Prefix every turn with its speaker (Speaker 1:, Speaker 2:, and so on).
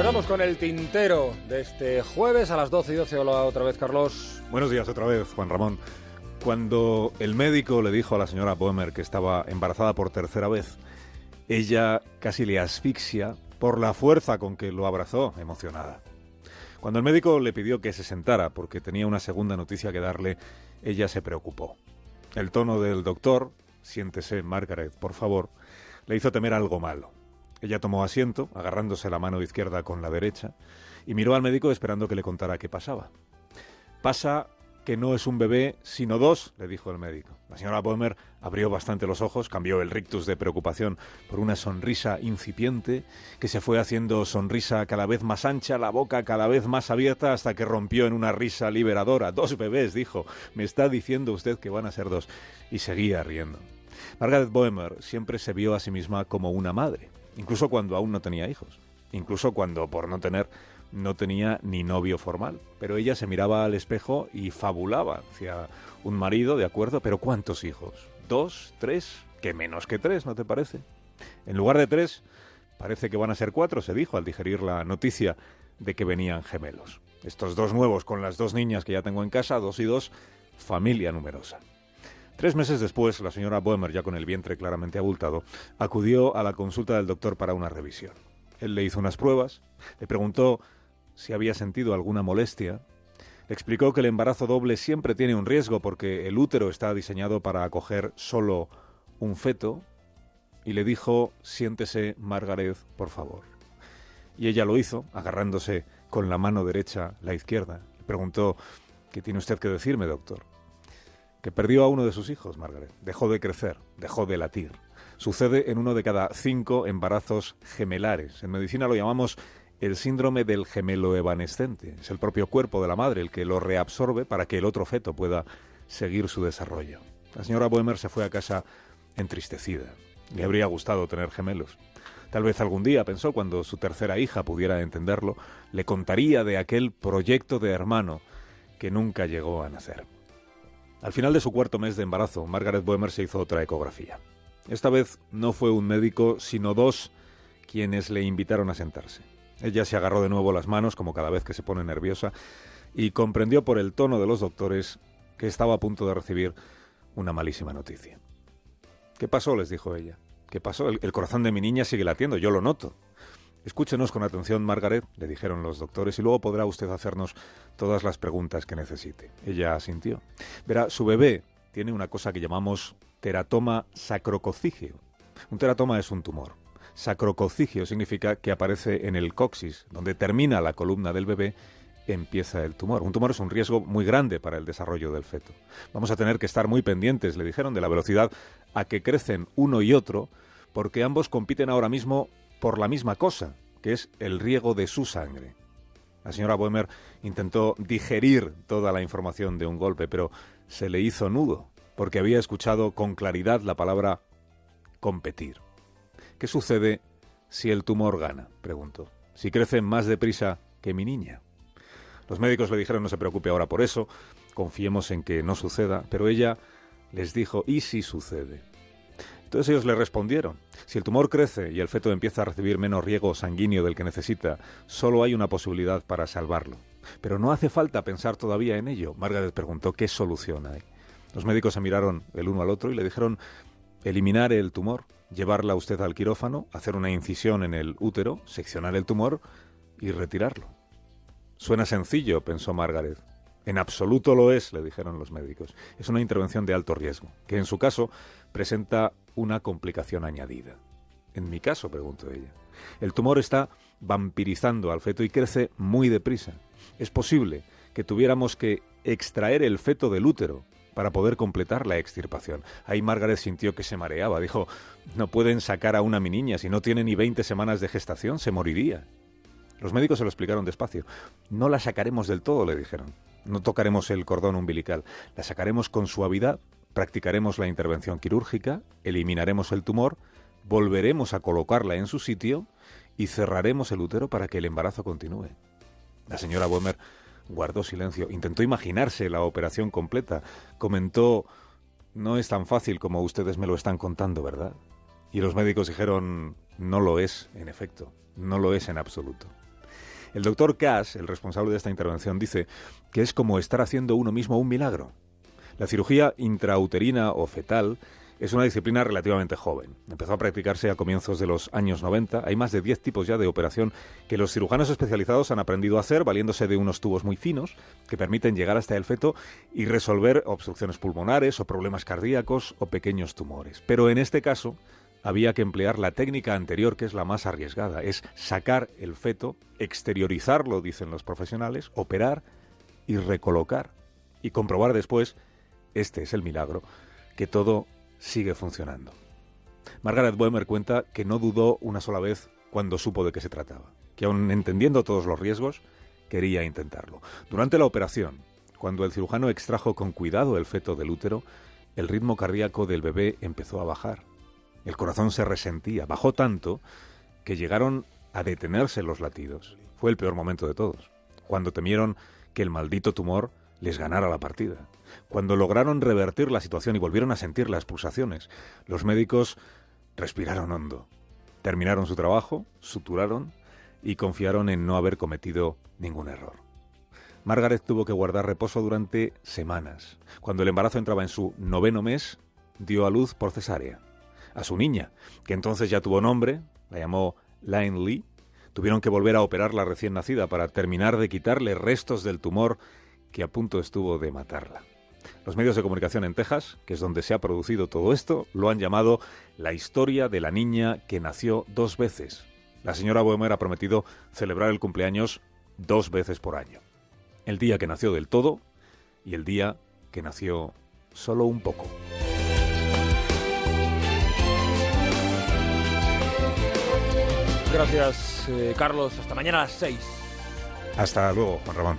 Speaker 1: Pues vamos con el tintero de este jueves a las 12 y 12. Hola otra vez, Carlos.
Speaker 2: Buenos días otra vez, Juan Ramón. Cuando el médico le dijo a la señora Boemer que estaba embarazada por tercera vez, ella casi le asfixia por la fuerza con que lo abrazó, emocionada. Cuando el médico le pidió que se sentara porque tenía una segunda noticia que darle, ella se preocupó. El tono del doctor, siéntese, Margaret, por favor, le hizo temer algo malo. Ella tomó asiento, agarrándose la mano izquierda con la derecha, y miró al médico esperando que le contara qué pasaba. Pasa que no es un bebé, sino dos, le dijo el médico. La señora Boemer abrió bastante los ojos, cambió el rictus de preocupación por una sonrisa incipiente, que se fue haciendo sonrisa cada vez más ancha, la boca cada vez más abierta, hasta que rompió en una risa liberadora. Dos bebés, dijo. Me está diciendo usted que van a ser dos. Y seguía riendo. Margaret Boemer siempre se vio a sí misma como una madre, incluso cuando aún no tenía hijos, incluso cuando, por no tener no tenía ni novio formal, pero ella se miraba al espejo y fabulaba hacia un marido, de acuerdo, pero ¿cuántos hijos? ¿Dos? ¿Tres? ¿Qué menos que tres, no te parece? En lugar de tres, parece que van a ser cuatro, se dijo al digerir la noticia de que venían gemelos. Estos dos nuevos con las dos niñas que ya tengo en casa, dos y dos, familia numerosa. Tres meses después, la señora Boemer, ya con el vientre claramente abultado, acudió a la consulta del doctor para una revisión. Él le hizo unas pruebas, le preguntó si había sentido alguna molestia. Le explicó que el embarazo doble siempre tiene un riesgo porque el útero está diseñado para acoger solo un feto y le dijo, siéntese, Margaret, por favor. Y ella lo hizo, agarrándose con la mano derecha la izquierda. Le preguntó, ¿qué tiene usted que decirme, doctor? Que perdió a uno de sus hijos, Margaret. Dejó de crecer, dejó de latir. Sucede en uno de cada cinco embarazos gemelares. En medicina lo llamamos el síndrome del gemelo evanescente. Es el propio cuerpo de la madre el que lo reabsorbe para que el otro feto pueda seguir su desarrollo. La señora Boemer se fue a casa entristecida. Le habría gustado tener gemelos. Tal vez algún día, pensó, cuando su tercera hija pudiera entenderlo, le contaría de aquel proyecto de hermano que nunca llegó a nacer. Al final de su cuarto mes de embarazo, Margaret Boemer se hizo otra ecografía. Esta vez no fue un médico, sino dos quienes le invitaron a sentarse. Ella se agarró de nuevo las manos, como cada vez que se pone nerviosa, y comprendió por el tono de los doctores que estaba a punto de recibir una malísima noticia. ¿Qué pasó? les dijo ella. ¿Qué pasó? El, el, corazón de mi niña sigue latiendo, yo lo noto. Escúchenos con atención, Margaret, le dijeron los doctores, y luego podrá usted hacernos todas las preguntas que necesite. Ella asintió. Verá, su bebé tiene una cosa que llamamos teratoma sacrococígeo. Un teratoma es un tumor. Sacrococigio significa que aparece en el coxis, donde termina la columna del bebé, empieza el tumor. Un tumor es un riesgo muy grande para el desarrollo del feto. Vamos a tener que estar muy pendientes, le dijeron, de la velocidad a que crecen uno y otro, porque ambos compiten ahora mismo por la misma cosa, que es el riego de su sangre. La señora Boemer intentó digerir toda la información de un golpe, pero se le hizo nudo, porque había escuchado con claridad la palabra competir. ¿Qué sucede si el tumor gana? preguntó. Si crece más deprisa que mi niña. Los médicos le dijeron no se preocupe ahora por eso, confiemos en que no suceda, pero ella les dijo ¿y si sucede? Entonces ellos le respondieron, si el tumor crece y el feto empieza a recibir menos riego sanguíneo del que necesita, solo hay una posibilidad para salvarlo. Pero no hace falta pensar todavía en ello. Margaret preguntó qué solución hay. Los médicos se miraron el uno al otro y le dijeron eliminar el tumor, llevarla usted al quirófano, hacer una incisión en el útero, seccionar el tumor y retirarlo. Suena sencillo, pensó Margaret. En absoluto lo es, le dijeron los médicos. Es una intervención de alto riesgo, que en su caso presenta una complicación añadida. En mi caso, preguntó ella. El tumor está vampirizando al feto y crece muy deprisa. Es posible que tuviéramos que extraer el feto del útero para poder completar la extirpación. Ahí Margaret sintió que se mareaba. Dijo, no pueden sacar a una mi niña, si no tiene ni 20 semanas de gestación, se moriría. Los médicos se lo explicaron despacio. No la sacaremos del todo, le dijeron. No tocaremos el cordón umbilical. La sacaremos con suavidad, practicaremos la intervención quirúrgica, eliminaremos el tumor, volveremos a colocarla en su sitio y cerraremos el útero para que el embarazo continúe. La señora Boemer guardó silencio. Intentó imaginarse la operación completa. Comentó, no es tan fácil como ustedes me lo están contando, ¿verdad? Y los médicos dijeron, no lo es, en efecto, no lo es en absoluto. El doctor Cass, el responsable de esta intervención, dice que es como estar haciendo uno mismo un milagro. La cirugía intrauterina o fetal es una disciplina relativamente joven. Empezó a practicarse a comienzos de los años 90. Hay más de 10 tipos ya de operación que los cirujanos especializados han aprendido a hacer valiéndose de unos tubos muy finos que permiten llegar hasta el feto y resolver obstrucciones pulmonares o problemas cardíacos o pequeños tumores. Pero en este caso había que emplear la técnica anterior que es la más arriesgada, es sacar el feto, exteriorizarlo, dicen los profesionales, operar y recolocar y comprobar después, este es el milagro, que todo sigue funcionando. Margaret Boehmer cuenta que no dudó una sola vez cuando supo de qué se trataba, que aun entendiendo todos los riesgos, quería intentarlo. Durante la operación, cuando el cirujano extrajo con cuidado el feto del útero, el ritmo cardíaco del bebé empezó a bajar. El corazón se resentía, bajó tanto que llegaron a detenerse los latidos. Fue el peor momento de todos, cuando temieron que el maldito tumor les ganara la partida. Cuando lograron revertir la situación y volvieron a sentir las pulsaciones, los médicos respiraron hondo, terminaron su trabajo, suturaron y confiaron en no haber cometido ningún error. Margaret tuvo que guardar reposo durante semanas. Cuando el embarazo entraba en su noveno mes, dio a luz por cesárea. A su niña, que entonces ya tuvo nombre, la llamó Laine Lee, tuvieron que volver a operar la recién nacida para terminar de quitarle restos del tumor que a punto estuvo de matarla. Los medios de comunicación en Texas, que es donde se ha producido todo esto, lo han llamado la historia de la niña que nació dos veces. La señora Boehmer ha prometido celebrar el cumpleaños dos veces por año. El día que nació del todo y el día que nació solo un poco.
Speaker 1: Gracias, eh, Carlos. Hasta mañana a las 6.
Speaker 2: Hasta luego, Juan Ramón.